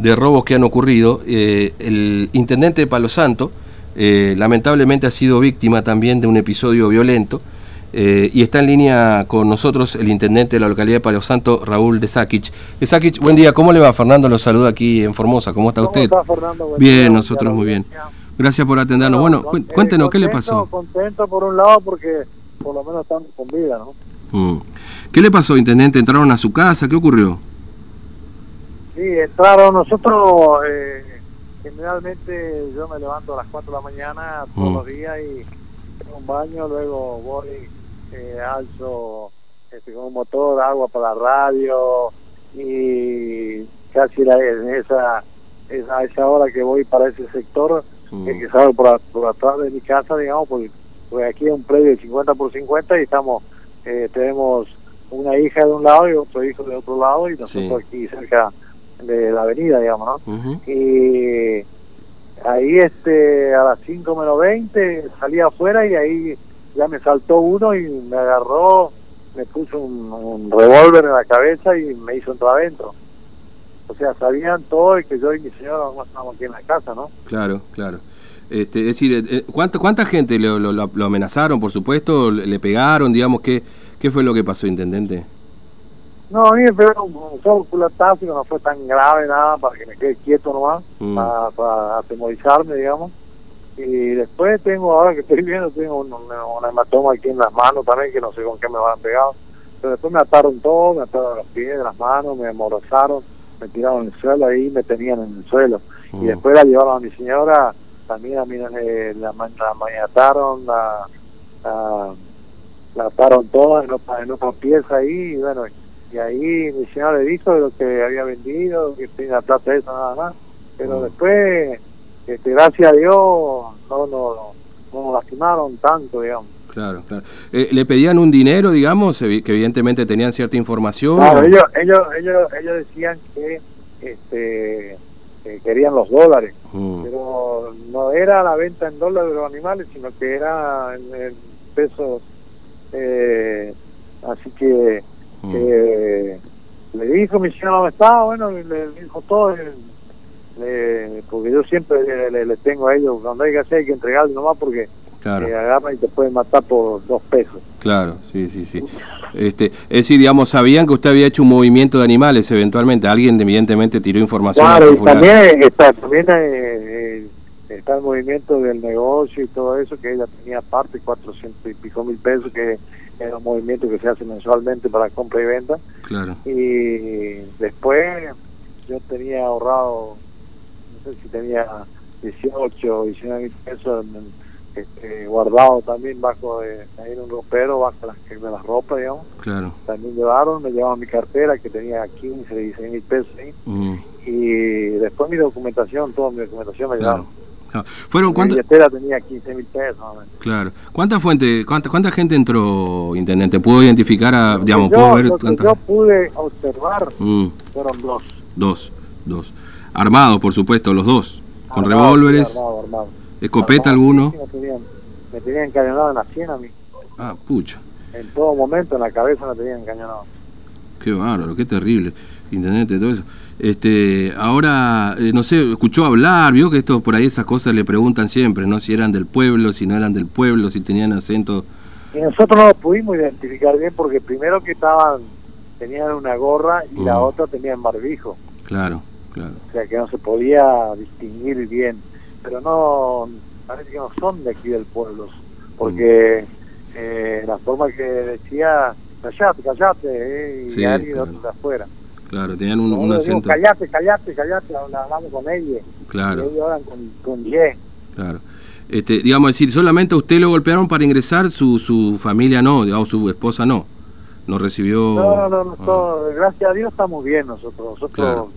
de robos que han ocurrido. Eh, el intendente de Palo Santo eh, lamentablemente ha sido víctima también de un episodio violento eh, y está en línea con nosotros el intendente de la localidad de Palo Santo, Raúl de Saquich. De Saquich, buen día, ¿cómo le va? Fernando lo saluda aquí en Formosa, ¿cómo está usted? bien, nosotros muy bien. Gracias por atendernos. Bueno, cuéntenos, ¿qué le pasó? Contento por un lado porque por lo menos están con vida, ¿no? Mm. ¿Qué le pasó, intendente? ¿Entraron a su casa? ¿Qué ocurrió? Sí, entraron nosotros... Eh, generalmente yo me levanto a las 4 de la mañana todos mm. los días y tengo un baño, luego voy, eh, alzo este, con un motor, agua para la radio y casi en esa, a esa hora que voy para ese sector, mm. que salgo por, por, atrás de mi casa, digamos, porque, aquí es un predio de 50 por 50 y estamos, eh, tenemos una hija de un lado y otro hijo de otro lado y nosotros aquí cerca de la avenida, digamos, ¿no? Y ahí este a las 5 menos 20 salí afuera y ahí ya me saltó uno y me agarró, me puso un, revólver en la cabeza y me hizo entrar adentro. O sea, sabían todo y que yo y mi señora no estábamos aquí en la casa, ¿no? Claro, claro. Este, es decir, eh, eh, ¿cuánta, ¿cuánta gente lo, lo, amenazaron, por supuesto? ¿Le pegaron? Digamos, ¿qué, ¿qué fue lo que pasó, intendente? No, a mí me pegó un solo culatazo no fue tan grave nada para que me quede quieto nomás, mm. para, atemorizarme, digamos. Y después tengo, ahora que estoy viendo, tengo un, un, hematoma aquí en las manos también, que no sé con qué me van pegado. Pero después me ataron todo, me ataron los pies, las manos, me amordazaron, me tiraron en el suelo ahí, me tenían en el suelo. Y mm. después la llevaron a mi señora, también a mí la, la, la ataron, la, la, ataron toda en otra pieza ahí, y bueno, y ahí mi señora le dijo lo que había vendido, que tenía plata eso nada más, pero mm. después, este, gracias a Dios, no, no, no nos lastimaron tanto, digamos. Claro, claro. Eh, ¿Le pedían un dinero, digamos, que evidentemente tenían cierta información? Claro, ellos, ellos, ellos, ellos decían que este, querían los dólares, mm. pero no era la venta en dólares de los animales, sino que era en, pesos, eh, así que Mm. le dijo mi señora dónde estaba, bueno, le, dijo todo, porque yo siempre le, tengo a ellos, cuando hay que hacer hay que entregarle nomás porque claro. agarran y te pueden matar por dos pesos. Claro, sí, sí, sí. Este, es decir, digamos, sabían que usted había hecho un movimiento de animales eventualmente, alguien evidentemente tiró información. Claro, y también está, también eh, está el movimiento del negocio y todo eso, que ella tenía parte, 400 y pico mil pesos, que era un movimiento que se hace mensualmente para compra y venta. Claro. Y después yo tenía ahorrado, no sé si tenía 18 o 19 mil pesos este, guardado también bajo de, ahí en un ropero, bajo las, de las ropas, digamos. Claro. También llevaron, me llevaban mi cartera que tenía 15, 16 mil pesos ahí. Mm. Y después mi documentación, toda mi documentación me llevaron. ¿Fueron cuántas? tenía 15 mil pesos. Claro. ¿Cuánta fuente, cuánta, cuánta gente entró, intendente? ¿Pudo identificar a, digamos, yo, ver yo pude observar mm. fueron dos. Dos, dos. Armados, por supuesto, los dos. Con revólveres. Armado, armado. ¿Escopeta alguno? Me tenían, me tenían encañonado en la sien a mí. Ah, pucha. En todo momento en la cabeza me tenían encañonado. Qué bárbaro, qué terrible. Intendente, todo eso. Este, ahora, eh, no sé, escuchó hablar, vio que esto por ahí esas cosas le preguntan siempre, ¿no? Si eran del pueblo, si no eran del pueblo, si tenían acento. Y nosotros no lo pudimos identificar bien porque primero que estaban, tenían una gorra y la mm. otra tenían barbijo. Claro, claro. O sea que no se podía distinguir bien. Pero no, parece que no son de aquí del pueblo, porque mm. eh, la forma que decía, callate, callate, eh, y alguien de afuera. Claro, tenían un, un acento. callate, callate, callate, hablamos con ella. Claro. Y ellos hablan con, con Claro. Este, digamos, decir, solamente usted lo golpearon para ingresar, su, su familia no, o su esposa no. No recibió. No, no, no, ah. gracias a Dios estamos bien nosotros. Nosotros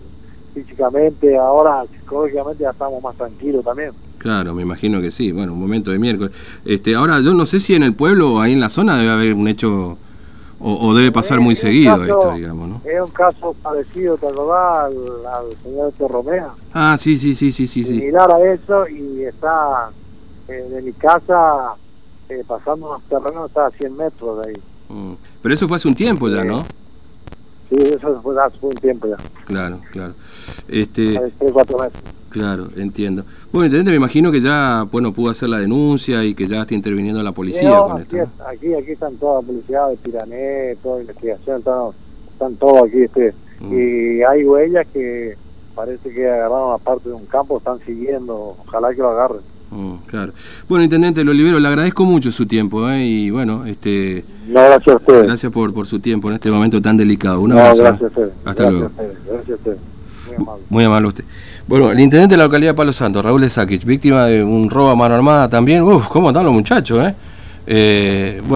físicamente, ahora psicológicamente ya estamos más tranquilos también. Claro, me imagino que sí. Bueno, un momento de miércoles. Este, ahora, yo no sé si en el pueblo o ahí en la zona debe haber un hecho o, debe pasar muy seguido esto, digamos, ¿no? Es un caso parecido, ¿te acordás? Al, al señor Torromea. Ah, sí, sí, sí, sí, sí. Similar a eso y está eh, de mi casa eh, pasando unos terrenos, está a 100 metros de ahí. Mm. Pero eso fue hace un tiempo ya, ¿no? Sí, eso fue hace un tiempo ya. Claro, claro. Este, Hace tres, cuatro meses. Claro, entiendo. Bueno, intendente, me imagino que ya, bueno, pudo hacer la denuncia y que ya está interviniendo la policía No, con aquí, esto. ¿no? aquí, aquí están todas las policías de Pirané, toda investigación, están, están todos aquí. este Mm. Y hay huellas que parece que agarraron a parte de un campo, están siguiendo, ojalá que lo agarren. Mm, claro. Bueno, intendente, lo libero, le agradezco mucho su tiempo, ¿eh? Y bueno, este, No, gracias a gracias por, por su tiempo en este momento tan delicado. Un no, abrazo. ¿eh? gracias a. Hasta gracias luego. A gracias a ustedes. Muy amable. Muy amable usted. Bueno, el intendente de la localidad de Palo Santo, Raúl Esaquich, víctima de un robo a mano armada también. Uf, ¿cómo están los muchachos, eh? eh bueno,